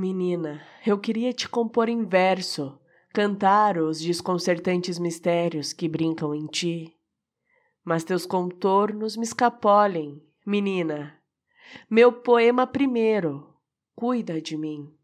Menina, eu queria te compor em verso, cantar os desconcertantes mistérios que brincam em ti. Mas teus contornos me escapolem, menina. Meu poema primeiro, cuida de mim.